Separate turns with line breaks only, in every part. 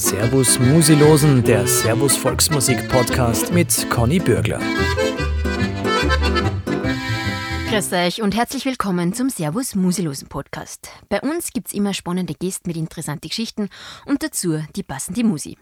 Servus Musilosen, der Servus Volksmusik Podcast mit Conny Bürgler.
Grüß euch und herzlich willkommen zum Servus Musilosen Podcast. Bei uns gibt es immer spannende Gäste mit interessanten Geschichten und dazu die passende Musi.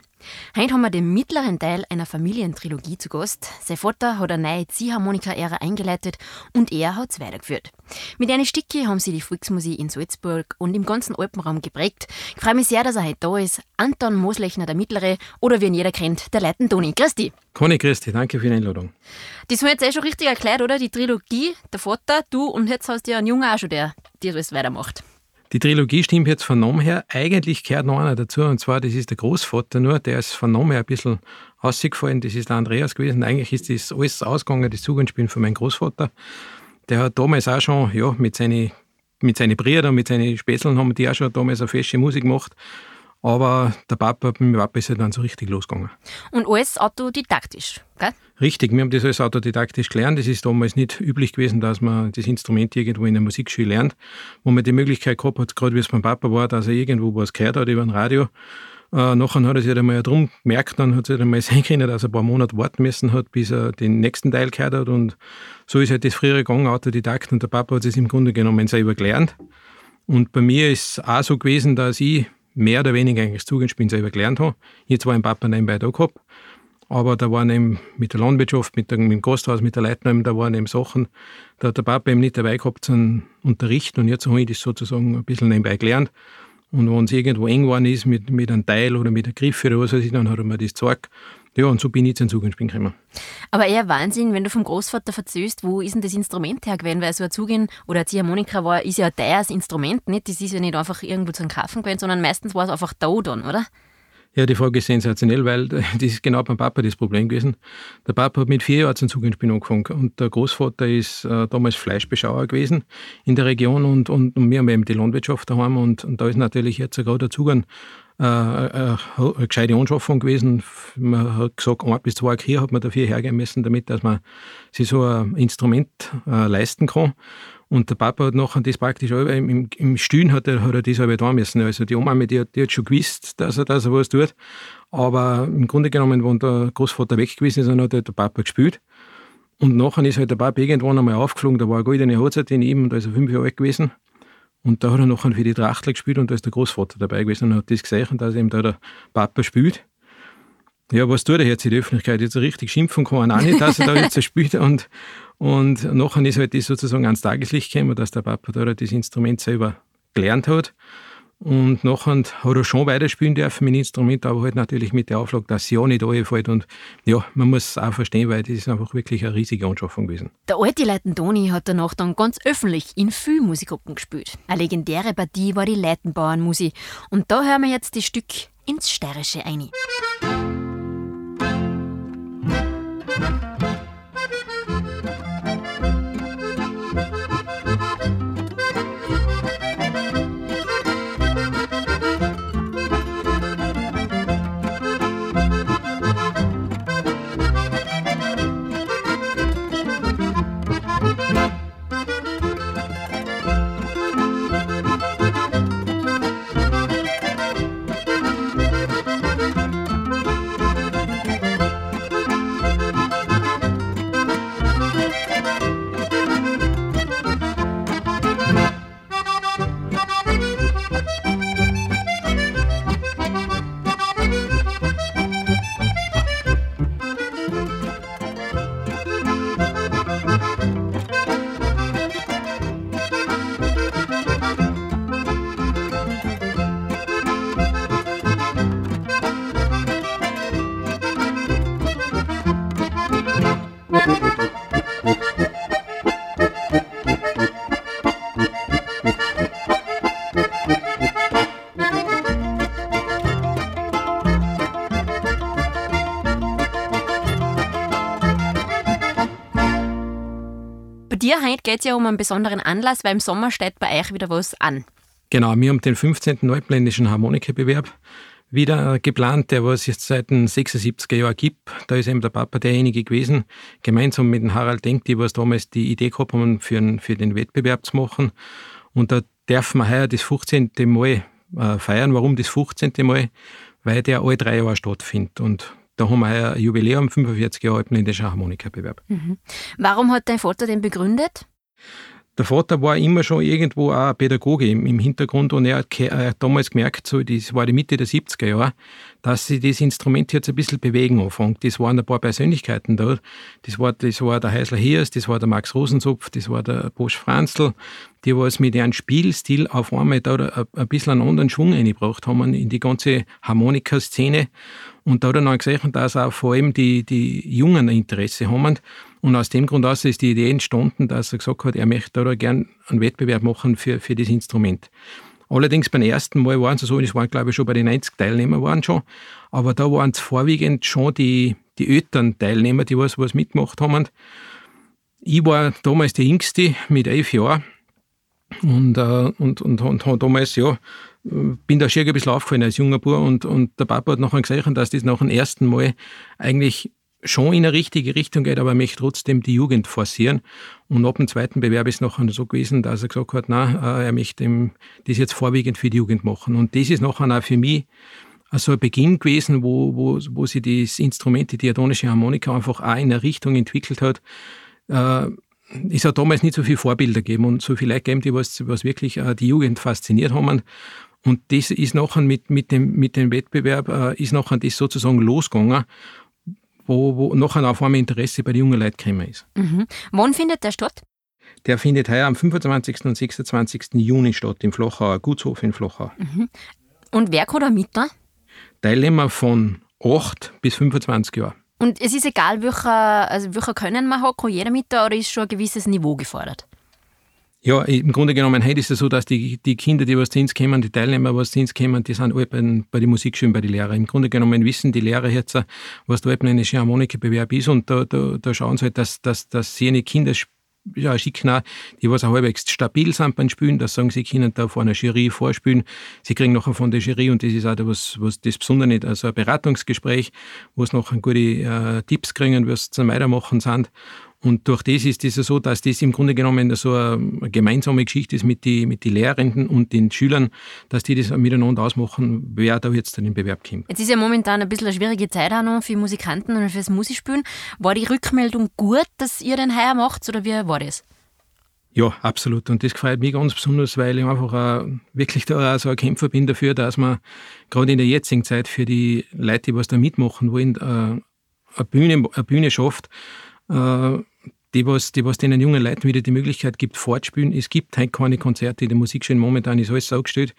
Heute haben wir den mittleren Teil einer Familientrilogie zu Gast. Sein Vater hat eine neue Ziehharmonika-Ära eingeleitet und er hat es weitergeführt. Mit einer Stücke haben sie die Volksmusik in Salzburg und im ganzen Alpenraum geprägt. Ich freue mich sehr, dass er heute da ist. Anton Moslechner, der Mittlere, oder wie ihn jeder kennt, der Leiten Toni. Dich.
Conny, dich. Danke für die Einladung.
Das haben wir jetzt eh schon richtig erklärt, oder? Die Trilogie, der Vater, du und jetzt hast du ja einen Jungen auch schon, der dir das weitermacht.
Die Trilogie stimmt jetzt von Namen her. Eigentlich gehört noch einer dazu, und zwar, das ist der Großvater nur, der ist von Namen her ein bisschen ausgefallen. Das ist der Andreas gewesen. Eigentlich ist das alles ausgegangen, das Zugangsspielen von meinem Großvater. Der hat damals auch schon, ja, mit seinen mit seinen Brüdern, mit seinen Spätzeln haben die auch schon damals eine feste Musik gemacht. Aber der Papa, mit dem Papa ist er dann so richtig losgegangen.
Und alles autodidaktisch, gell?
Richtig, wir haben das alles autodidaktisch gelernt. Es ist damals nicht üblich gewesen, dass man das Instrument irgendwo in der Musikschule lernt, wo man die Möglichkeit gehabt hat, gerade wie es beim Papa war, dass er irgendwo was gehört hat über ein Radio. Äh, nachher hat er sich einmal drum gemerkt, dann hat er einmal sehen können, dass er ein paar Monate warten müssen hat, bis er den nächsten Teil gehört hat. Und so ist halt das früher gegangen, Autodidakt. Und der Papa hat es im Grunde genommen selber gelernt. Und bei mir ist es auch so gewesen, dass ich mehr oder weniger eigentlich das Zugangsspielen selber gelernt habe. Jetzt war ein Papa nebenbei da gehabt. Aber da waren eben mit der Landwirtschaft, mit dem Gasthaus, mit der Leitnahme, da waren eben Sachen, da hat der Papa eben nicht dabei gehabt zum Unterrichten und jetzt habe ich das sozusagen ein bisschen nebenbei gelernt. Und wenn es irgendwo eng geworden ist mit, mit einem Teil oder mit einem Griff oder was weiß ich, dann hat er mir das gezeigt. Ja, und so bin ich zum Zugangsspielen gekommen.
Aber eher Wahnsinn, wenn du vom Großvater verzögst, wo ist denn das Instrument her gewesen? Weil so ein Zugehen oder eine Ziehharmonika war, ist ja ein teures Instrument, nicht? Das ist ja nicht einfach irgendwo zu einem Kaufen gewesen, sondern meistens war es einfach da dann, oder?
Ja, die Frage ist sensationell, weil das ist genau beim Papa das Problem gewesen. Der Papa hat mit vier Jahren zum Zugangsspielen angefangen und der Großvater ist äh, damals Fleischbeschauer gewesen in der Region und, und, und wir haben eben die Landwirtschaft daheim und, und da ist natürlich jetzt gerade der Zugang äh, eine, äh, eine gescheite Anschaffung gewesen. Man hat gesagt, ein bis zwei Kühe hat man dafür hergeben müssen, damit dass man sich so ein Instrument äh, leisten kann. Und der Papa hat nachher das praktisch im, im Stühlen hat er, hat er das halb da müssen. Also die Oma, die, die hat schon gewusst, dass er, dass er was tut. Aber im Grunde genommen, wenn der Großvater weg gewesen ist, dann hat der Papa gespielt. Und nachher ist halt der Papa irgendwann einmal aufgeflogen, da war eine goldene Hochzeit in ihm und da ist er fünf Jahre alt gewesen. Und da hat er nachher für die Trachtler gespielt und da ist der Großvater dabei gewesen und hat das gesehen, dass eben da der Papa spielt. Ja, was tut er jetzt in der Öffentlichkeit? Jetzt richtig schimpfen kann er auch nicht, dass er da jetzt spielt. Und, und nachher ist halt das sozusagen ans Tageslicht gekommen, dass der Papa da das Instrument selber gelernt hat. Und nachher hat er schon weiterspielen dürfen mit dem Instrument, aber halt natürlich mit der Auflage, dass es ja nicht anfällt. Und ja, man muss es auch verstehen, weil das ist einfach wirklich eine riesige Anschaffung gewesen.
Der alte Leitendoni hat danach dann ganz öffentlich in vielen Musikgruppen gespielt. Eine legendäre Partie war die Leitenbauernmusik. Und da hören wir jetzt das Stück ins Steirische ein. Dir heute geht es ja um einen besonderen Anlass, weil im Sommer steht bei euch wieder was an.
Genau, wir haben den 15. Alpenländischen Harmonikabewerb wieder geplant, der was jetzt seit den 76er Jahren gibt. Da ist eben der Papa derjenige gewesen, gemeinsam mit dem Harald Denk, die was damals die Idee gehabt haben, für, einen, für den Wettbewerb zu machen. Und da dürfen wir heuer das 15. Mal äh, feiern. Warum das 15. Mal? weil der alle drei Jahre stattfindet. Und da haben wir ein Jubiläum, 45 Jahre alpenländischer Harmonikabewerb. Mhm.
Warum hat dein Vater den begründet?
Der Vater war immer schon irgendwo auch ein Pädagoge im, Hintergrund und er hat, er hat, damals gemerkt, so, das war die Mitte der 70er Jahre, dass sich das Instrument jetzt ein bisschen bewegen anfängt. Das waren ein paar Persönlichkeiten da. Das war, das war der Heisler Hiers, das war der Max Rosenzupf, das war der Bosch Franzl, die was mit ihrem Spielstil auf einmal da ein, ein bisschen einen anderen Schwung eingebracht haben in die ganze Harmonikaszene. Und da hat er dann gesehen, dass auch vor allem die, die Jungen ein Interesse haben. Und aus dem Grund aus ist die Idee entstanden, dass er gesagt hat, er möchte da gerne einen Wettbewerb machen für, für das Instrument. Allerdings beim ersten Mal waren es so, das waren glaube ich schon bei den 90 Teilnehmern waren schon, aber da waren es vorwiegend schon die, die älteren Teilnehmer, die was, was mitgemacht haben. Ich war damals der Jüngste mit elf Jahren und, äh, und, und, und, und damals, ja, bin da schier ein bisschen aufgefallen als junger Bub und, und der Papa hat nachher gesehen, dass das nach dem ersten Mal eigentlich schon in eine richtige Richtung geht, aber er möchte trotzdem die Jugend forcieren. Und ab dem zweiten Bewerb ist es nachher so gewesen, dass er gesagt hat, nein, äh, er möchte das jetzt vorwiegend für die Jugend machen. Und das ist nachher auch für mich so ein Beginn gewesen, wo, wo, wo sich das Instrument, die diatonische Harmonika, einfach auch in eine Richtung entwickelt hat. Äh, es hat damals nicht so viele Vorbilder gegeben und so viele Leute gegeben, die was, was wirklich die Jugend fasziniert haben. Und das ist nachher mit, mit, dem, mit dem Wettbewerb, äh, ist nachher das sozusagen losgegangen, wo, wo nachher auf einmal Interesse bei den jungen Leuten gekommen ist.
Mhm. Wann findet der statt?
Der findet heuer am 25. und 26. Juni statt, im Flachauer Gutshof in Flachau. Mhm.
Und wer kann da mit? Ne?
Teilnehmer von 8 bis 25 Jahren.
Und es ist egal, welcher, also welcher Können man hat, kann jeder mit da oder ist schon ein gewisses Niveau gefordert?
Ja, im Grunde genommen heute ist es so, dass die, die Kinder, die was zu uns kommen, die Teilnehmer, was zu uns kommen, die sind alle bei, bei den Musikschulen, bei den Lehrern. Im Grunde genommen wissen die Lehrer jetzt, was der alpenländische Harmonikebewerb ist und da, da, da schauen sie halt, dass, dass, dass sie eine Kinder ja, schicken auch, die was auch halbwegs stabil sind beim Spielen, das sagen sie können da vor einer Jury vorspielen. Sie kriegen nachher von der Jury, und das ist auch was, was das Besondere nicht, also ein Beratungsgespräch, wo sie noch gute äh, Tipps kriegen, was zum Weitermachen sind. Und durch das ist es so, dass das im Grunde genommen so eine gemeinsame Geschichte ist mit den mit die Lehrenden und den Schülern, dass die das miteinander ausmachen, wer da jetzt dann in den Bewerb kommt.
Jetzt ist ja momentan ein bisschen eine schwierige Zeit auch noch für Musikanten und fürs Musikspielen. War die Rückmeldung gut, dass ihr den heuer macht oder wie war das?
Ja, absolut. Und das gefällt mich ganz besonders, weil ich einfach auch wirklich da auch so ein Kämpfer bin dafür, dass man gerade in der jetzigen Zeit für die Leute, die was da mitmachen wollen, äh, eine Bühne, eine Bühne schafft, die was, die was den jungen Leuten wieder die Möglichkeit gibt, fortspielen. Es gibt halt keine Konzerte, die Musikschule momentan ist alles aufgestellt.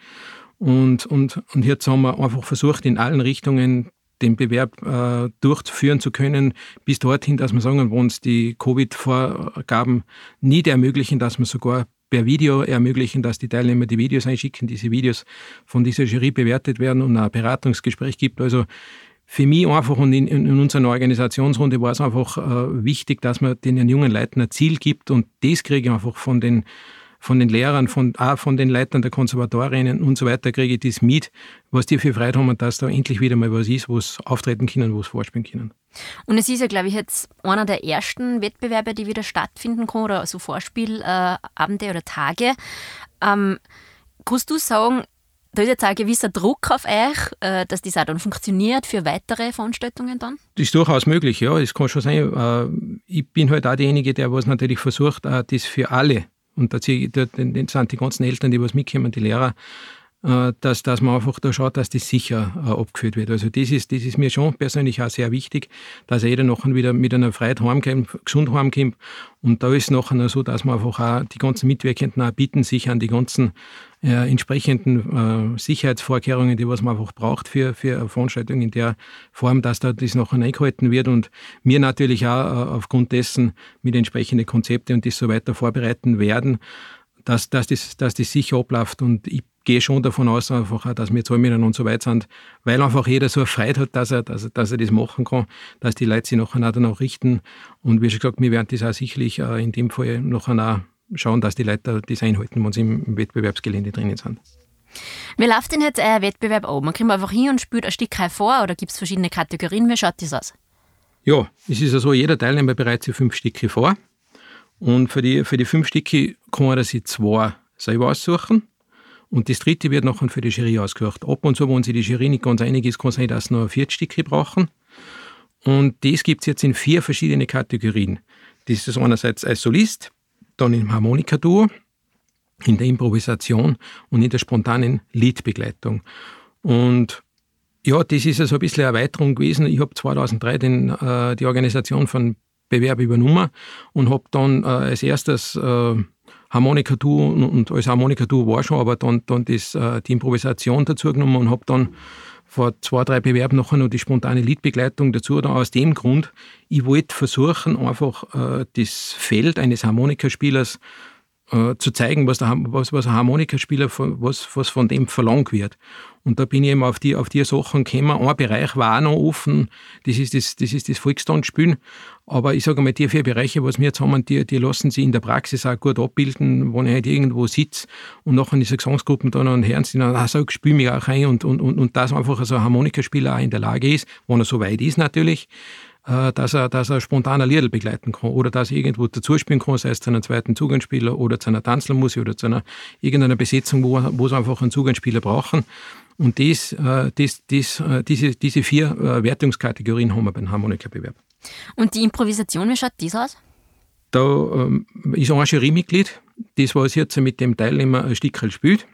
Und, und, und jetzt haben wir einfach versucht, in allen Richtungen den Bewerb äh, durchführen zu können, bis dorthin, dass wir sagen, wo uns die Covid-Vorgaben nicht ermöglichen, dass wir sogar per Video ermöglichen, dass die Teilnehmer die Videos einschicken, diese Videos von dieser Jury bewertet werden und ein Beratungsgespräch gibt. Also für mich einfach und in, in unserer Organisationsrunde war es einfach äh, wichtig, dass man den jungen Leuten ein Ziel gibt und das kriege ich einfach von den von den Lehrern, von, auch von den Leitern der Konservatorien und so weiter, kriege ich das mit, was die für Freude haben, dass da endlich wieder mal was ist, wo es auftreten können, wo es vorspielen können.
Und es ist ja, glaube ich, jetzt einer der ersten Wettbewerbe, die wieder stattfinden kann, oder so Vorspielabende äh, oder Tage. Ähm, kannst du sagen, da ist jetzt auch ein gewisser Druck auf euch, äh, dass das auch dann funktioniert für weitere Veranstaltungen dann?
Das ist durchaus möglich, ja. Es kann schon sein. Äh, ich bin halt auch derjenige, der was natürlich versucht, äh, das für alle, und da sind die ganzen Eltern, die was mitkommen, die Lehrer, dass, dass man einfach da schaut, dass das sicher äh, abgeführt wird. Also das ist, das ist mir schon persönlich auch sehr wichtig, dass jeder nachher wieder mit einer Freiheit heimkommt, gesund heimkommt. Und da ist nachher so, dass man einfach auch die ganzen Mitwirkenden auch bitten, sich an die ganzen äh, entsprechenden äh, Sicherheitsvorkehrungen, die was man einfach braucht für, für eine Veranstaltung in der Form, dass da das nachher eingehalten wird und mir natürlich auch äh, aufgrund dessen mit entsprechenden Konzepte und das so weiter vorbereiten werden, dass, dass, das, dass das sicher abläuft. Und ich gehe schon davon aus, einfach, dass wir Zollminen und so weit sind, weil einfach jeder so eine Freude hat, dass er, dass, er, dass er das machen kann, dass die Leute sich nachher dann auch richten. Und wie schon gesagt, wir werden das auch sicherlich äh, in dem Fall nachher schauen, dass die Leute das einhalten, wenn sie im Wettbewerbsgelände drinnen sind.
Wie läuft denn jetzt euer Wettbewerb ab? Man kommt einfach hin und spielt ein Stück vor oder gibt es verschiedene Kategorien? Wie schaut das aus?
Ja, es ist ja so, jeder Teilnehmer bereitet sich fünf Stücke vor. Und für die, für die fünf Stücke kann er sich zwei selber aussuchen. Und das dritte wird nachher für die Jury ausgehört. Ab und zu, wenn sich die Jury nicht ganz einig ist, kann sein, dass sie noch ein Viertstücke brauchen. Und das gibt es jetzt in vier verschiedene Kategorien. Das ist einerseits als Solist, dann im Harmonikaduo, in der Improvisation und in der spontanen Liedbegleitung. Und ja, das ist also ein bisschen Erweiterung gewesen. Ich habe 2003 den, äh, die Organisation von Bewerb übernommen und habe dann äh, als erstes äh, Harmonika-Duo und, und als Harmonika-Duo war schon, aber dann, dann das, äh, die Improvisation dazu genommen und habe dann vor zwei, drei Bewerben nachher noch die spontane Liedbegleitung dazu. Dann aus dem Grund, ich wollte versuchen, einfach äh, das Feld eines Harmonikaspielers äh, zu zeigen, was, der, was, was ein Harmonikaspieler, von, was, was von dem verlangt wird. Und da bin ich eben auf die, auf die Sachen gekommen. Ein Bereich war auch noch offen, das ist das, das, ist das Volkstanzspielen. Aber ich sage mal, die vier Bereiche, was wir jetzt haben, die, die lassen sich in der Praxis auch gut abbilden, wenn ich halt irgendwo sitze und nachher in dieser Gesangsgruppen dann und hören sie dann, ah, sag, spiel mich auch ein und, und, und, und dass einfach so ein Harmonikaspieler auch in der Lage ist, wenn er so weit ist natürlich, äh, dass er, dass er spontan ein Liedl begleiten kann oder dass er irgendwo dazuspielen kann, sei es zu einem zweiten Zugangsspieler oder zu einer Tanzlermusik oder zu einer irgendeiner Besetzung, wo, wo sie einfach einen Zugangsspieler brauchen. Und äh, das, das, äh, diese, diese vier Wertungskategorien haben wir beim Harmonikabewerb.
Und die Improvisation, wie schaut das aus?
Da ähm, ist ein Jurymitglied, das was jetzt mit dem Teilnehmer ein Stück spielt.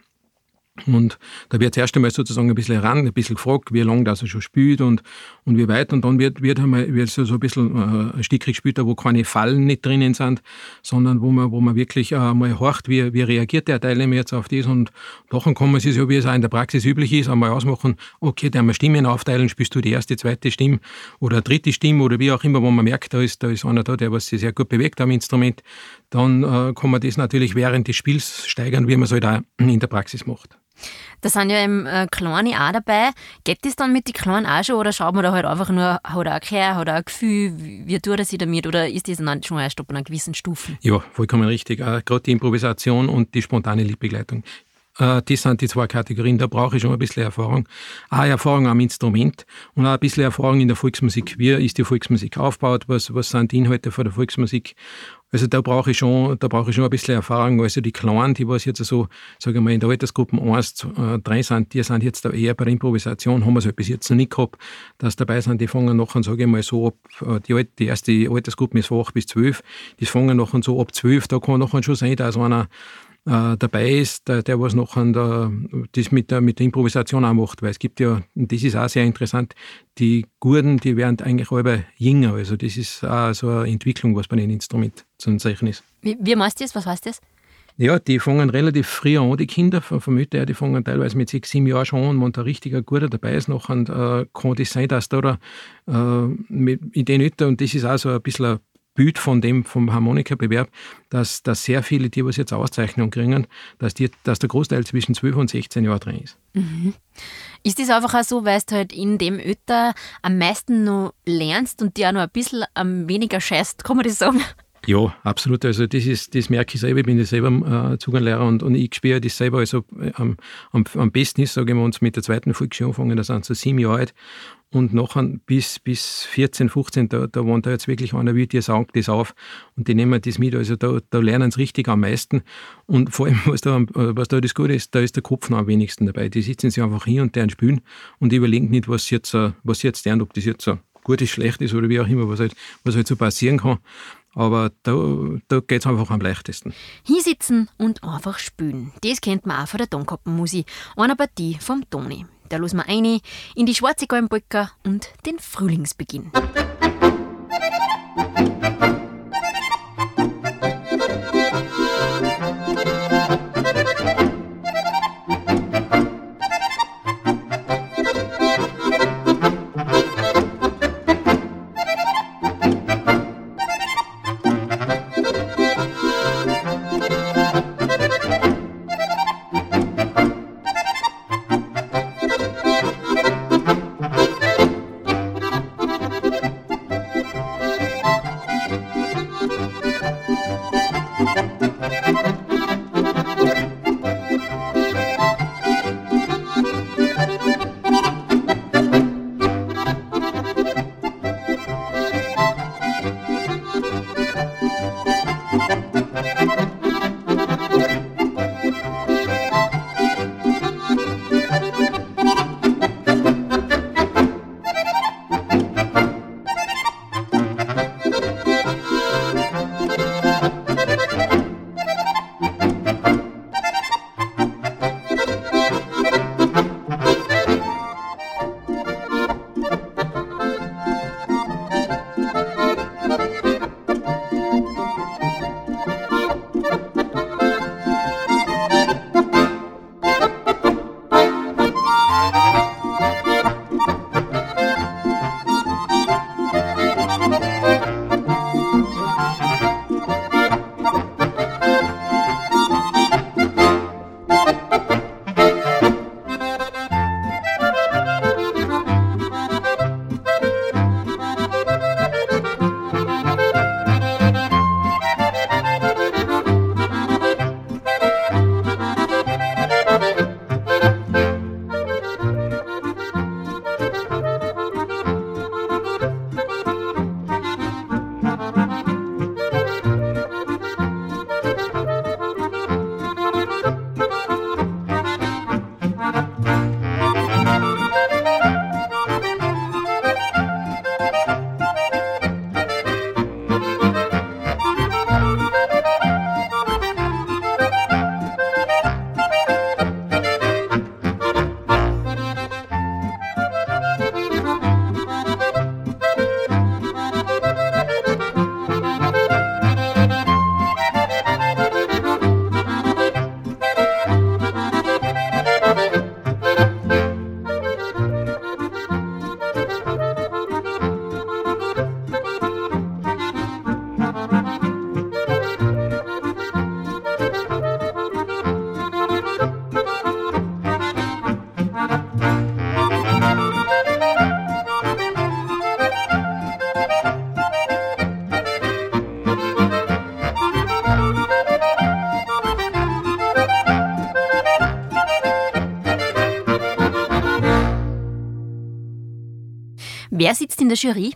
Und da wird zuerst einmal sozusagen ein bisschen heran, ein bisschen gefragt, wie lange das er schon spielt und, und wie weit. Und dann wird, wird, einmal, wird so, ein bisschen äh, ein Stück gespielt, wo keine Fallen nicht drinnen sind, sondern wo man, wo man wirklich äh, mal horcht, wie, wie reagiert der Teilnehmer jetzt auf das. Und nachher kann man sich so, wie es auch in der Praxis üblich ist, einmal ausmachen, okay, der mal Stimmen aufteilen, spielst du die erste, zweite Stimme oder dritte Stimme oder wie auch immer, wo man merkt, da ist, da ist einer da, der was sich sehr gut bewegt am Instrument. Dann äh, kann man das natürlich während des Spiels steigern, wie man es halt auch in der Praxis macht.
Da sind ja eben äh, Kleine auch dabei. Geht das dann mit den Kleinen auch schon oder schaut man da halt einfach nur, hat er ein Gehör, hat er ein Gefühl, wie tut er sich damit oder ist das dann schon erst ab einer gewissen Stufe?
Ja, vollkommen richtig. Äh, Gerade die Improvisation und die spontane Liedbegleitung. Äh, das sind die zwei Kategorien. Da brauche ich schon ein bisschen Erfahrung. Auch Erfahrung am Instrument und auch ein bisschen Erfahrung in der Volksmusik. Wie ist die Volksmusik aufgebaut? Was, was sind die Inhalte von der Volksmusik? Also da brauche ich schon, da brauche ich schon ein bisschen Erfahrung. Also die Kleinen, die was jetzt so, sage ich mal, in der Altersgruppe 1, 3 sind, die sind jetzt eher bei der Improvisation, haben wir es halt bis jetzt noch nicht gehabt, dass dabei sind, die fangen nachher, sage ich mal, so ab, äh, die, die erste Altersgruppe ist von 8 bis 12, die fangen nachher so ab 12, da kann nachher schon sein, dass einer äh, dabei ist, der, der was noch an der, das mit der, mit der Improvisation auch macht, weil es gibt ja, und das ist auch sehr interessant, die Gurden, die werden eigentlich alle jünger, also das ist auch so eine Entwicklung, was bei den Instrument zu zeichnen ist.
Wie, wie meinst du das? Was heißt das?
Ja, die fangen relativ früh an, die Kinder von, von Mütter her, die fangen teilweise mit sechs, sieben Jahren schon an, wenn da richtiger Guter dabei ist, noch und, äh, kann das sein, dass da, da äh, mit, in den Müttern, und das ist auch so ein bisschen ein Bild von dem, vom Harmonikabewerb, dass, dass sehr viele, die was jetzt Auszeichnung kriegen, dass, die, dass der Großteil zwischen 12 und 16 Jahren drin ist.
Mhm. Ist das einfach auch so, weil du halt in dem Ötter am meisten noch lernst und dir auch noch ein bisschen am weniger scheißt, kann man das sagen?
Ja, absolut. Also das ist, das merke ich selber. Ich bin ja selber äh, Zuganlehrer und, und ich spüre das selber. Also äh, am, am, besten ist, sage ich mal, uns mit der zweiten Volksschule anfangen, da sind so sieben Jahre alt und nachher bis, bis 14, 15, da, da wohnt da jetzt wirklich einer, wie die saugt das auf und die nehmen das mit. Also da, da lernen sie richtig am meisten. Und vor allem, was da, was da das Gute ist, da ist der Kopf noch am wenigsten dabei. Die sitzen sich einfach hin und deren spielen und überlegen nicht, was sie jetzt, äh, was jetzt lernen, ob das jetzt so gut ist, schlecht ist oder wie auch immer, was halt, was halt so passieren kann. Aber da, da geht es einfach am leichtesten.
Hinsitzen und einfach spülen. Das kennt man auch von der Tonkappenmusik. Einer Partie vom Toni. Da los wir eine in die schwarze Gallenbrücke und den Frühlingsbeginn. Wer sitzt in der Jury?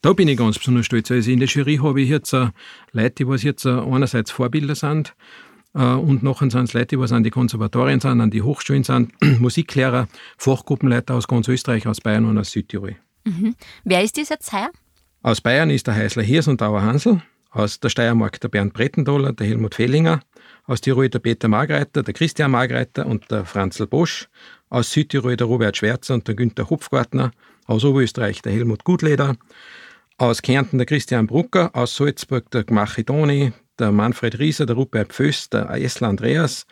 Da bin ich ganz besonders stolz. Also in der Jury habe ich jetzt uh, Leute, die jetzt uh, einerseits Vorbilder sind uh, und nachher sind es Leute, die an die Konservatorien sind, an die Hochschulen sind, Musiklehrer, Fachgruppenleiter aus ganz Österreich, aus Bayern und aus Südtirol.
Mhm. Wer ist das jetzt heuer?
Aus Bayern ist der Heißler Hirs und Dauer Hansel, aus der Steiermark der Bernd Brettendoller, der Helmut Fehlinger, aus Tirol der Peter Margreiter, der Christian Margreiter und der Franzl Bosch, aus Südtirol der Robert Schwerzer und der Günther Hupfgartner, aus Oberösterreich der Helmut Gutleder, aus Kärnten der Christian Brucker, aus Salzburg der Machidoni, der Manfred Rieser, der Rupert Pföss, der Essler Andreas,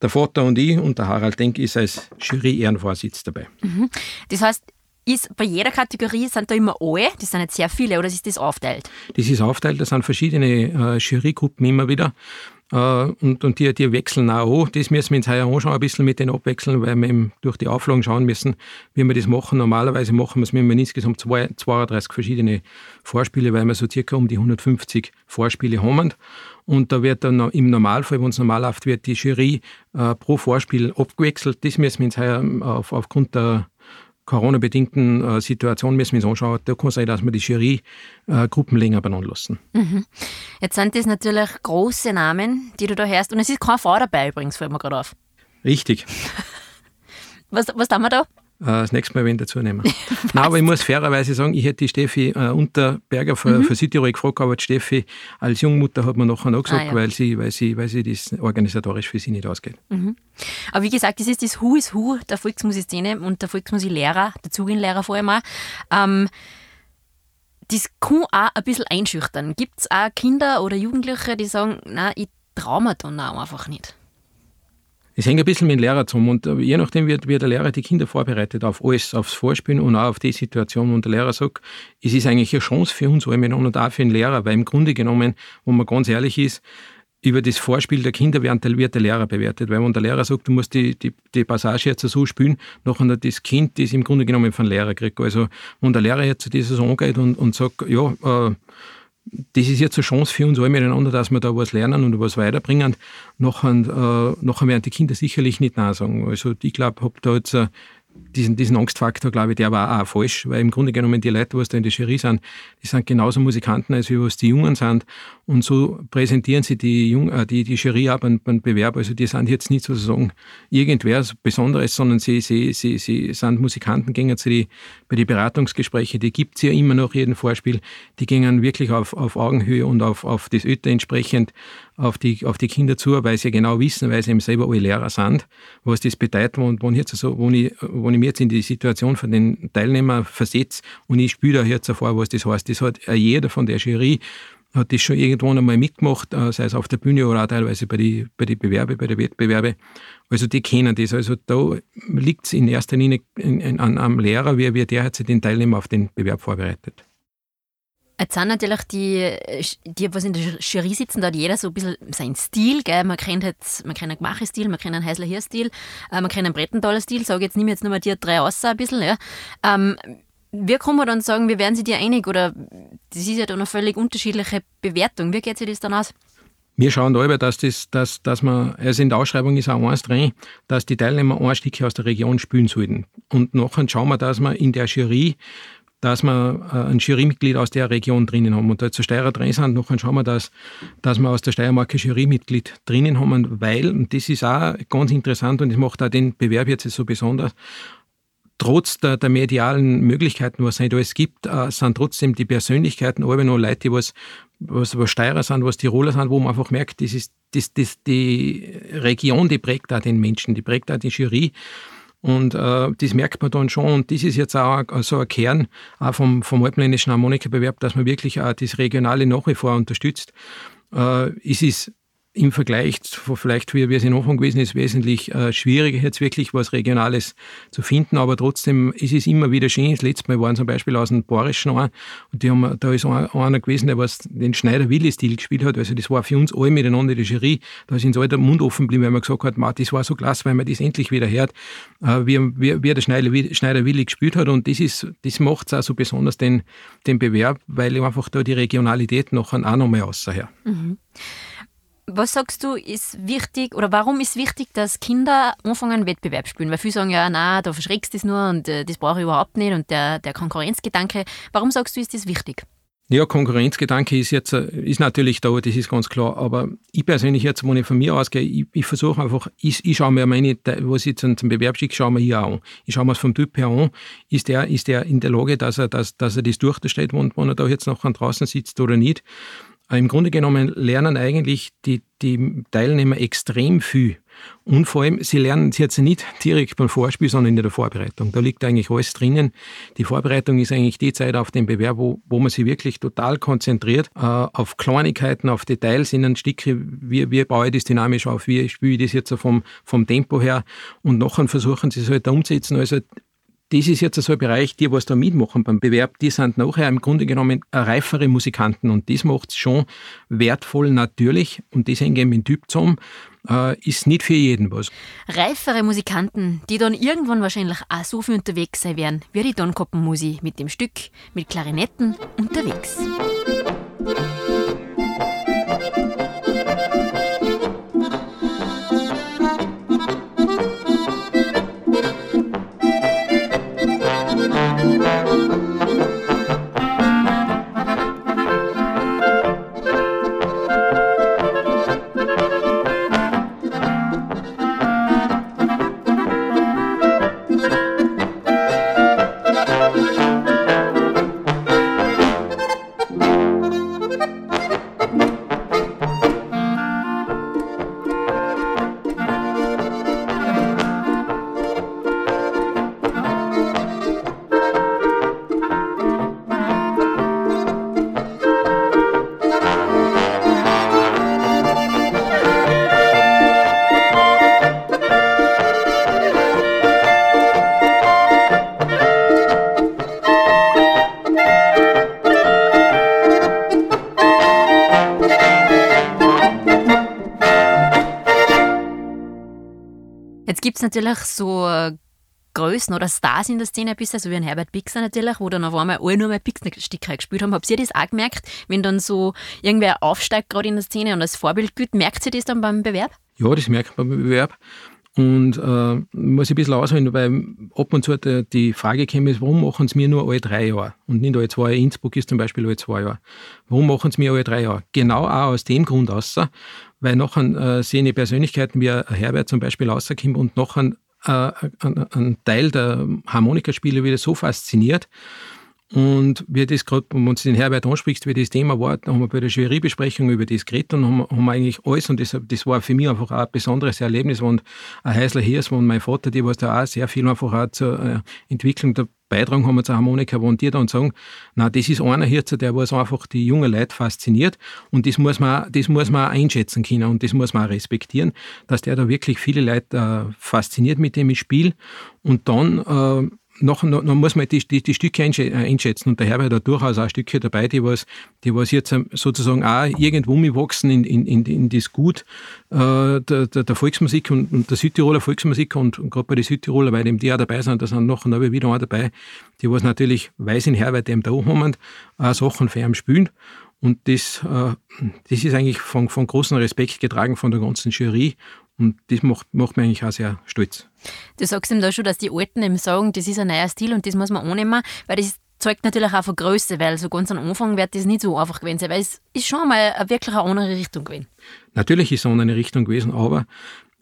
der Vater und ich und der Harald Denk ist als Jury-Ehrenvorsitz dabei.
Mhm. Das heißt, ist bei jeder Kategorie sind da immer alle, das sind nicht sehr viele, oder ist das aufteilt?
Das ist aufteilt, das sind verschiedene äh, Jurygruppen immer wieder. Äh, und, und die, die wechseln auch an. Das müssen wir uns heuer anschauen, ein bisschen mit denen abwechseln, weil wir eben durch die Auflagen schauen müssen, wie wir das machen. Normalerweise machen wir es mit insgesamt 32 verschiedene Vorspiele, weil wir so circa um die 150 Vorspiele haben. Und da wird dann im Normalfall, wenn es normal läuft, wird die Jury äh, pro Vorspiel abgewechselt. Das müssen wir uns heuer auf, aufgrund der Corona-bedingten äh, Situation müssen wir uns anschauen. Da kann sein, dass wir die Jury-Gruppen äh, länger beieinander lassen.
Mhm. Jetzt sind das natürlich große Namen, die du da hörst. Und es ist kein Frau dabei übrigens, fällt mir gerade auf.
Richtig.
was, was tun wir da?
Äh, das nächste Mal wen dazu nehmen. Nein, aber ich muss fairerweise sagen, ich hätte die Steffi äh, Unterberger für, mhm. für Südtirol gefragt, aber die Steffi als Jungmutter hat mir nachher noch gesagt, ah, ja. weil, sie, weil, sie, weil sie das organisatorisch für sie nicht ausgeht.
Mhm. Aber wie gesagt, das ist das Who is Who der Volksmusikszene und der Volksmusiklehrer, der Zuginlehrer vor allem auch. Ähm, das kann auch ein bisschen einschüchtern. Gibt es auch Kinder oder Jugendliche, die sagen, nein, ich traue mir dann auch einfach nicht?
Es hängt ein bisschen mit dem Lehrer zusammen und äh, je nachdem, wie, wie der Lehrer die Kinder vorbereitet auf alles, aufs Vorspielen und auch auf die Situation, wo der Lehrer sagt, es ist eigentlich eine Chance für uns alle und auch für den Lehrer, weil im Grunde genommen, wo man ganz ehrlich ist, über das Vorspiel der Kinder wird der Lehrer bewertet. Weil wenn der Lehrer sagt, du musst die, die, die Passage jetzt so spielen, nachher das Kind das im Grunde genommen von Lehrer kriegt. Also wenn der Lehrer jetzt dieses angeht und, und sagt, ja, äh, das ist jetzt eine Chance für uns alle miteinander, dass wir da was lernen und was weiterbringen. Nachher, äh, nachher werden die Kinder sicherlich nicht Nein sagen. Also ich glaube, habe da jetzt äh, diesen, diesen Angstfaktor, glaube ich, der war auch falsch, weil im Grunde genommen die Leute, die da in der Jury sind, die sind genauso Musikanten, als wie was die Jungen sind. Und so präsentieren sie die, Jung, äh, die, die Jury auch beim, beim Bewerb. Also die sind jetzt nicht sozusagen irgendwer Besonderes, sondern sie, sie, sie, sie sind Musikanten, gehen zu die, bei den Beratungsgesprächen, die gibt es ja immer noch jeden Vorspiel, die gehen wirklich auf, auf Augenhöhe und auf, auf das Öte entsprechend auf die, auf die Kinder zu, weil sie genau wissen, weil sie eben selber alle Lehrer sind, was das bedeutet. Und wenn, jetzt so, wenn, ich, wenn ich mich jetzt in die Situation von den Teilnehmern versetze und ich spüre da jetzt vor, was das heißt, das hat jeder von der Jury hat das schon irgendwann einmal mitgemacht, äh, sei es auf der Bühne oder auch teilweise bei den bei die Bewerbe, bei den Wettbewerben. Also die kennen das. Also da liegt es in erster Linie in, in, an, am Lehrer, wie, wie der hat sich den Teilnehmer auf den Bewerb vorbereitet.
Jetzt sind natürlich die, die, was in der Jury sitzen, da hat jeder so ein bisschen seinen Stil. Gell? Man kennt jetzt, man kennt einen Gmache-Stil, man kennt einen Heisler Hier-Stil, äh, man kennt einen Brettenthaler-Stil. Sage jetzt, nehme jetzt nur mal die drei aus ein bisschen. Ja? Ähm, wie kann man dann sagen, wie werden sie dir einig? Oder das ist ja dann eine völlig unterschiedliche Bewertung. Wie geht sich das dann aus?
Wir schauen darüber, dass, das, dass, dass man, also in der Ausschreibung ist auch eins drin, dass die Teilnehmer ein Stück aus der Region spielen sollten. Und nachher schauen wir, dass wir in der Jury dass wir äh, ein Jurymitglied aus der Region drinnen haben. Und da jetzt Steirer drin sind, nachher schauen wir, dass, dass wir aus der Steiermark ein Jurymitglied drinnen haben, weil, und das ist auch ganz interessant und das macht auch den Bewerb jetzt so besonders, trotz der, der medialen Möglichkeiten, was es alles gibt, äh, sind trotzdem die Persönlichkeiten alle noch Leute, die was, was, was Steirer sind, was Tiroler sind, wo man einfach merkt, das ist, das, das, die Region, die prägt auch den Menschen, die prägt auch die Jury. Und äh, das merkt man dann schon. Und das ist jetzt auch so ein Kern auch vom, vom alpenländischen Harmonikabewerb, dass man wirklich auch das Regionale nach wie vor unterstützt. Äh, es ist im Vergleich zu vielleicht, wie es in Anfang gewesen ist, wesentlich äh, schwieriger, jetzt wirklich was Regionales zu finden. Aber trotzdem ist es immer wieder schön. Das letzte Mal waren zum Beispiel aus dem Bayerischen an und die haben, da ist einer gewesen, der was den Schneider-Willi-Stil gespielt hat. Also das war für uns alle miteinander die Jury. Da ist uns alle der Mund offen geblieben, weil man gesagt hat, das war so klasse, weil man das endlich wieder hört, äh, wie, wie, wie der Schneider-Willi gespielt hat. Und das, das macht es auch so besonders den, den Bewerb, weil einfach da die Regionalität noch auch nochmal außerher. Mhm.
Was sagst du, ist wichtig oder warum ist wichtig, dass Kinder anfangen Wettbewerb spielen? Weil viele sagen ja, na, da verschreckst du das nur und äh, das brauche ich überhaupt nicht und der, der Konkurrenzgedanke. Warum sagst du, ist das wichtig?
Ja, Konkurrenzgedanke ist jetzt, äh, ist natürlich da, das ist ganz klar. Aber ich persönlich jetzt, wenn ich von mir ausgehe, ich, ich versuche einfach, ich, ich schaue mir meine, was ich zum, zum Bewerb schicke, schaue mir hier an. Ich schaue mir es vom Typ her an. Ist der, ist der in der Lage, dass er, dass, dass er das durchsteht, wenn, wenn er da jetzt noch draußen sitzt oder nicht? Im Grunde genommen lernen eigentlich die, die Teilnehmer extrem viel. Und vor allem, sie lernen es jetzt nicht direkt beim Vorspiel, sondern in der Vorbereitung. Da liegt eigentlich alles drinnen. Die Vorbereitung ist eigentlich die Zeit auf den Bewerb, wo, wo man sich wirklich total konzentriert äh, auf Kleinigkeiten, auf Details in einem Stück. Wie, wie baue ich das dynamisch auf? Wie spiele ich das jetzt vom, vom Tempo her? Und nachher versuchen sie es halt umzusetzen. Also das ist jetzt so ein Bereich, die, was da mitmachen beim Bewerb, die sind nachher im Grunde genommen reifere Musikanten und das macht es schon wertvoll natürlich und das hängt eben in Typ zusammen, äh, ist nicht für jeden was.
Reifere Musikanten, die dann irgendwann wahrscheinlich auch so viel unterwegs sein werden, wie die Donkoppenmusi mit dem Stück, mit Klarinetten unterwegs. Gibt es natürlich so äh, Größen oder Stars in der Szene ein bisschen, so wie ein Herbert Bixer natürlich, wo dann auf einmal alle nur mehr Pixner-Sticker gespielt haben. Habt ihr das auch gemerkt, wenn dann so irgendwer aufsteigt gerade in der Szene und als Vorbild gilt, merkt ihr das dann beim Bewerb?
Ja, das merkt man beim Bewerb. Und äh, muss ich ein bisschen ausholen, weil ab und zu die, Frage käme, warum machen sie mir nur alle drei Jahre und nicht alle zwei Jahre? Innsbruck ist zum Beispiel alle zwei Jahre. Warum machen sie mir alle drei Jahre? Genau auch aus dem Grund außer, weil nachher äh, sehen Persönlichkeiten wie Herbert zum Beispiel rauskommen und nachher äh, ein Teil der Harmonikaspiele wieder so fasziniert, und wie das gerade, wenn du den Herbert ansprichst, wie das Thema war, haben wir bei der Jurybesprechung über das geredet und haben, haben wir eigentlich alles, und das, das war für mich einfach auch ein besonderes Erlebnis, und ein Häusler Hirs und mein Vater, die was da auch sehr viel einfach auch zur äh, Entwicklung der beitragen haben wir zur Harmonika, wo die dann sagen, na, das ist einer hier, der was einfach die jungen Leute fasziniert und das muss man, das muss man einschätzen können und das muss man auch respektieren, dass der da wirklich viele Leute äh, fasziniert mit dem Spiel und dann äh, noch, noch, noch muss man die, die, die Stücke äh, einschätzen. Und der Herbert hat durchaus auch Stücke dabei, die was, die was jetzt ähm, sozusagen auch irgendwo mitwachsen in, in, in, in das Gut äh, der, der, Volksmusik und, und, der Südtiroler Volksmusik und, und gerade bei den Südtiroler, weil die auch dabei sind, da sind noch und wieder auch dabei, die was natürlich weiß in Herbert dem da haben, auch Sachen für ihn spielen. Und das, äh, das ist eigentlich von, von großem Respekt getragen von der ganzen Jury und das macht, macht mich eigentlich auch sehr stolz.
Du sagst ihm da schon, dass die Alten eben sagen, das ist ein neuer Stil und das muss man annehmen, weil das zeugt natürlich auch von Größe, weil so ganz am Anfang wird das nicht so einfach gewesen sein, weil es ist schon mal wirklich eine andere Richtung gewesen.
Natürlich ist es eine andere Richtung gewesen, aber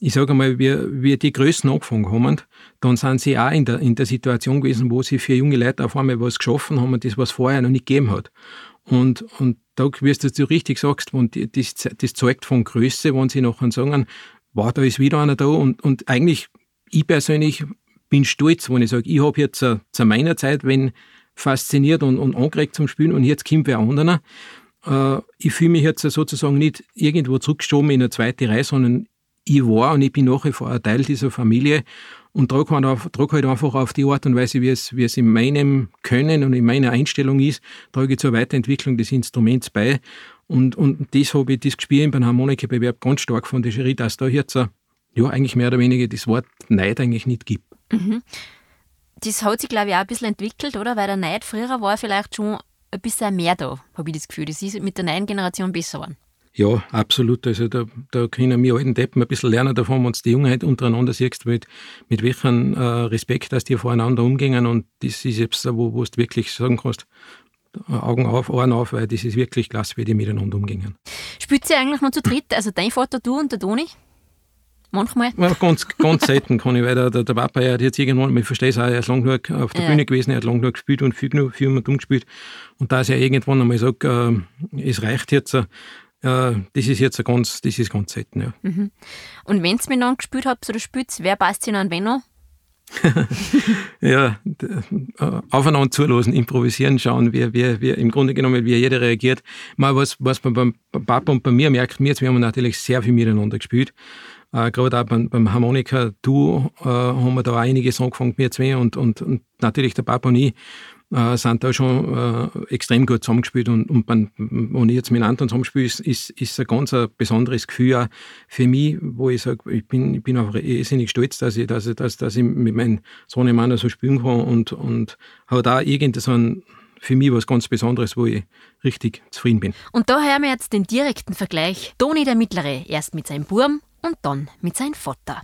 ich sage einmal, wie wir die Größen angefangen haben, dann sind sie auch in der, in der Situation gewesen, wo sie für junge Leute auf einmal was geschaffen haben, das was vorher noch nicht gegeben hat. Und, und da, wie du richtig sagst, und das, das zeugt von Größe, wenn sie nachher sagen, wow, da ist wieder einer da und, und eigentlich, ich persönlich bin stolz, wenn ich sage, ich habe jetzt zu, zu, meiner Zeit, wenn fasziniert und, und angeregt zum Spielen und jetzt kommt wer anderer. Äh, ich fühle mich jetzt sozusagen nicht irgendwo zurückgeschoben in eine zweite Reihe, sondern ich war und ich bin nach wie vor ein Teil dieser Familie und trage halt, halt einfach auf die Art und Weise, wie es, wie es in meinem Können und in meiner Einstellung ist, trage ich zur Weiterentwicklung des Instruments bei und, und das habe ich, das gespielt beim Harmonikabewerb ganz stark von der Jury, dass da jetzt ja eigentlich mehr oder weniger das Wort Neid eigentlich nicht gibt. Mhm.
Das hat sich, glaube ich, auch ein bisschen entwickelt, oder? Weil der Neid früher war vielleicht schon ein bisschen mehr da, habe ich das Gefühl. Das ist mit der neuen Generation besser geworden.
Ja, absolut. Also da, da können wir alten Deppen ein bisschen lernen davon, wenn du die Jungheit untereinander siehst, mit, mit welchem äh, Respekt, dass die voreinander umgehen. Und das ist jetzt, wo, wo du wirklich sagen kannst, Augen auf, Ohren auf, weil das ist wirklich klasse, wie die miteinander umgehen.
Spielt sie eigentlich noch zu dritt? Also dein Vater, du und der Toni? Manchmal?
Ja, ganz, ganz selten kann ich, weil der, der, der Papa ja, hat jetzt irgendwann, ich verstehe es auch, er ist lang genug auf der ja. Bühne gewesen, er hat lang genug gespielt und viel, genug, viel mit umgespielt. Und da ist er irgendwann einmal sagt, äh, es reicht jetzt, äh, das ist jetzt ganz, das ist ganz selten. Ja.
Mhm. Und wenn ihr miteinander gespielt habt oder spielt, wer passt sich an wen an?
ja, äh, aufeinander zulassen, improvisieren, schauen, wie, wie, wie im Grunde genommen, wie jeder reagiert. Mal was, was man beim Papa und bei mir merkt, wir, haben natürlich sehr viel miteinander gespielt. Äh, Gerade auch beim, beim Harmonika-Duo äh, haben wir da einiges angefangen, wir zwei und, und, und natürlich der Papa und ich äh, sind da schon äh, extrem gut zusammengespielt. Und, und wenn, wenn ich jetzt mit Anton zusammenspiele, ist, ist, ist ein ganz ein besonderes Gefühl auch für mich, wo ich sage, ich bin, ich bin einfach irrsinnig stolz, dass ich, dass, ich, dass, dass ich mit meinem Sohn im Mann so spielen kann und, und habe da irgendwie so ein für mich was ganz Besonderes, wo ich richtig zufrieden bin.
Und da hören wir jetzt den direkten Vergleich. Toni der Mittlere, erst mit seinem Burm und dann mit seinem Vater.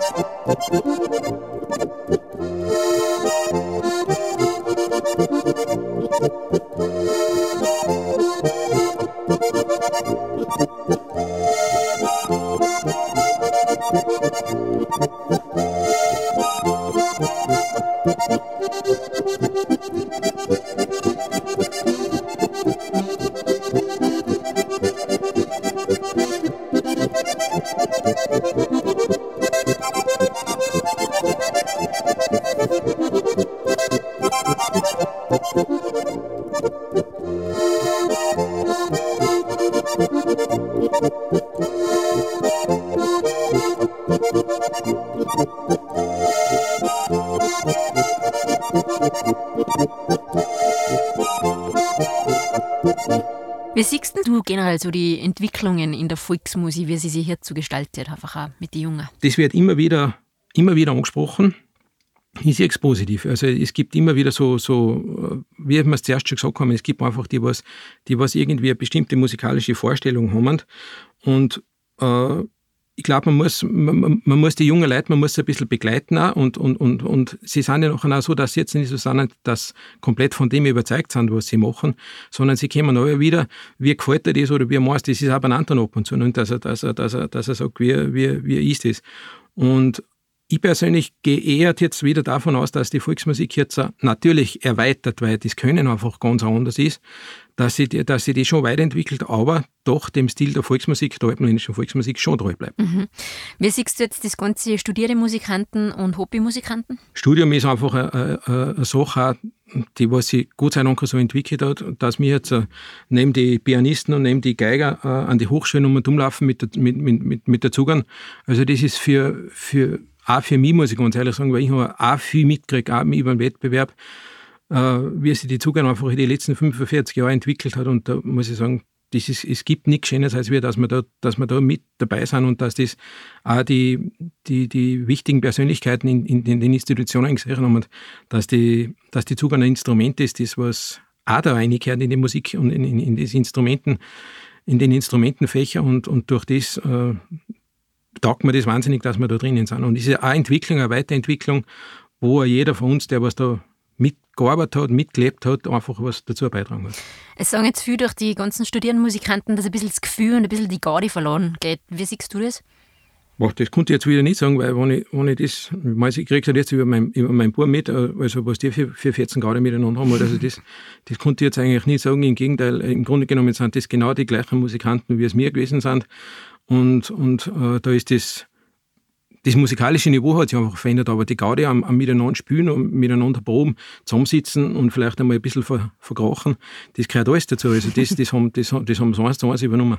Thank you. So die Entwicklungen in der Volksmusik, wie sie sich so gestaltet, einfach auch mit den Jungen?
Das wird immer wieder, immer wieder angesprochen. Ich sehe es positiv. Also es gibt immer wieder so, so wie wir es zuerst schon gesagt haben, es gibt einfach die, was, die was irgendwie eine bestimmte musikalische Vorstellung haben. Und äh, ich glaube, man muss, man, man, muss die jungen Leute, man muss sie ein bisschen begleiten auch und, und, und, und sie sind ja noch auch so, dass sie jetzt nicht so sind, dass komplett von dem überzeugt sind, was sie machen, sondern sie kommen auch wieder, wie gefällt dir das oder wie meinst du das, ist auch beieinander ab und zu und dass er, dass er, dass er, dass er sagt, wie, wie, wie ist das. Und ich persönlich gehe eher jetzt wieder davon aus, dass die Volksmusik jetzt natürlich erweitert, weil das Können einfach ganz anders ist, dass sie, dass sie die schon weiterentwickelt, aber doch dem Stil der Volksmusik, der alpenländischen Volksmusik schon treu bleibt. Mhm.
Wie siehst du jetzt das ganze studierte Musikanten und Hobbymusikanten?
Studium ist einfach eine, eine, Sache, die was sich Gott sei Dank so entwickelt hat, dass wir jetzt äh, neben die Pianisten und neben die Geiger äh, an die Hochschulen um und umlaufen mit, der, mit, mit, mit der Zugang. Also das ist für, für auch für mich, muss ich ganz ehrlich sagen, weil ich habe auch viel mitgekriegt, auch über den Wettbewerb, wie sich die Zugang einfach in den letzten 45 Jahren entwickelt hat. Und da muss ich sagen, das ist, es gibt nichts Schönes, als wir, dass wir, da, dass wir da mit dabei sind und dass das auch die, die, die wichtigen Persönlichkeiten in, in, in den Institutionen gesehen haben und dass die, dass die Zugang ein Instrument ist, das was auch da reingehört in die Musik und in, in, in das Instrumenten, in den Instrumentenfächer und, und durch das äh, taugt mir das wahnsinnig, dass wir da drinnen sind. Und es ist eine Entwicklung, eine Weiterentwicklung, wo jeder von uns, der was da mitgearbeitet hat, mitgelebt hat, einfach was dazu beitragen hat.
Es sagen jetzt viel durch die ganzen studierenden Musikanten, dass ein bisschen das Gefühl und ein bisschen die Garde verloren geht. Wie siehst du das?
Boah, das konnte ich jetzt wieder nicht sagen, weil wenn ich, wenn ich das, ich kriege es halt jetzt über mein, über mein Bub mit, also was die für, für 14 Grad miteinander haben, also das, das konnte ich jetzt eigentlich nicht sagen. Im Gegenteil, im Grunde genommen sind das genau die gleichen Musikanten, wie es mir gewesen sind. Und, und äh, da ist das, das musikalische Niveau hat sich einfach verändert, aber die Gaudi am, am Miteinander spielen und miteinander proben, zusammensitzen und vielleicht einmal ein bisschen ver, verkrachen, das gehört alles dazu. Also das, das haben, das, das haben sie eins zu eins übernommen.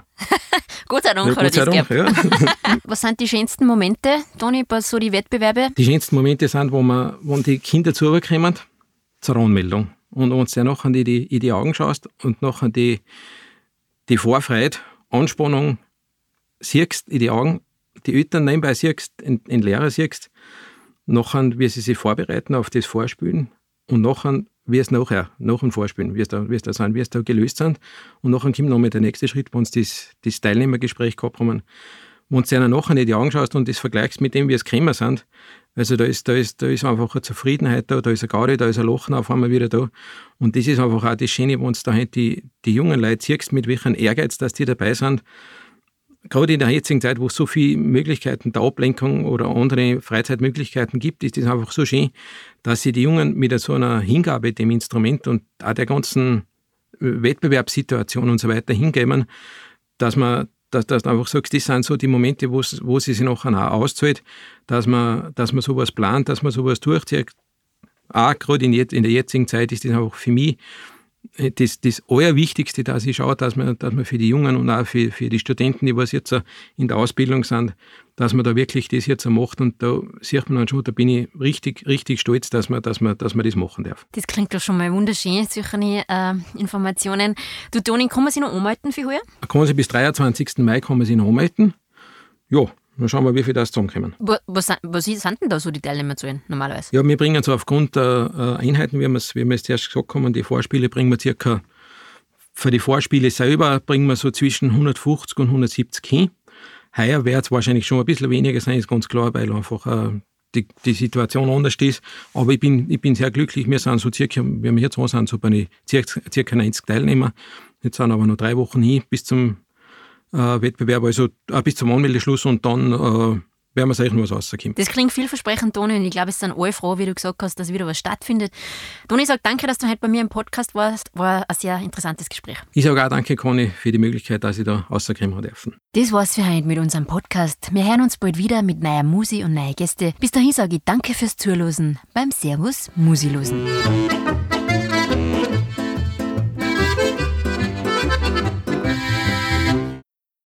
Gott sei Dank ja, hat er das Dank, ja. Was sind die schönsten Momente, Toni, bei so die Wettbewerbe?
Die schönsten Momente sind, wo, man, wo die Kinder zukommen zur Anmeldung und uns dann nachher in die, in die Augen schaust und nachher die, die Vorfreude, Anspannung, siehst in die Augen, die Eltern nebenbei siehst, in, in Lehrer siehst, nachher, wie sie sich vorbereiten auf das Vorspielen und nachher, wie es nachher, nach dem Vorspielen, wie es da, wie es da sind, wie es da gelöst sind. Und nachher kommt nochmal der nächste Schritt, wo uns das, das Teilnehmergespräch gehabt haben. Wenn du dir nachher in die Augen schaust und das vergleichst mit dem, wie es gekommen sind, also da ist, da ist, da ist einfach eine Zufriedenheit da, da ist eine Gaudi, da ist ein Lachen auf einmal wieder da. Und das ist einfach auch das Schöne, wenn du da die, die jungen Leute siehst, mit welchem Ehrgeiz, dass die dabei sind gerade in der jetzigen Zeit, wo es so viele Möglichkeiten der Ablenkung oder andere Freizeitmöglichkeiten gibt, ist es einfach so schön, dass sie die Jungen mit so einer Hingabe dem Instrument und auch der ganzen Wettbewerbssituation und so weiter hingeben, dass man dass, dass du einfach sagst, das sind so die Momente, wo sie sich nachher auch auszahlt, dass man, dass man sowas plant, dass man sowas durchzieht. Auch gerade in, in der jetzigen Zeit ist das einfach für mich das, das Allerwichtigste, dass ich schaue, dass man, dass man für die Jungen und auch für, für die Studenten, die was jetzt in der Ausbildung sind, dass man da wirklich das jetzt macht. Und da sieht man dann schon, da bin ich richtig, richtig stolz, dass man, dass man, dass man das machen darf.
Das klingt doch schon mal wunderschön, solche äh, Informationen. Du, Toni, kann man sich noch anmelden für heuer?
Kann man sich bis 23. Mai kann man sich noch anmelden. Ja, dann schauen wir, wie viel das zusammenkommen.
Was, was sind denn da so die Teilnehmerzahlen normalerweise?
Ja, wir bringen so aufgrund der äh, Einheiten, wie wir es wie wir's zuerst gesagt haben, die Vorspiele bringen wir circa, für die Vorspiele selber bringen wir so zwischen 150 und 170 hin. Heuer wird es wahrscheinlich schon ein bisschen weniger sein, ist ganz klar, weil einfach äh, die, die Situation anders ist. Aber ich bin, ich bin sehr glücklich. Wir sind so circa, wie wir jetzt sind, so bei circa, circa 90 Teilnehmer. Jetzt sind aber noch drei Wochen hin bis zum Wettbewerb, also äh, bis zum Anmeldeschluss und dann äh, werden wir sicher noch was rauskommen.
Das klingt vielversprechend, Toni, und ich glaube, es sind alle froh, wie du gesagt hast, dass wieder was stattfindet. Toni sagt danke, dass du heute bei mir im Podcast warst. War ein sehr interessantes Gespräch.
Ich sage auch danke, Conny, für die Möglichkeit, dass ich da rauskommen dürfen.
Das war's für heute mit unserem Podcast. Wir hören uns bald wieder mit neuer Musi und neuen Gäste. Bis dahin sage ich danke fürs Zuhören beim Servus Musilosen.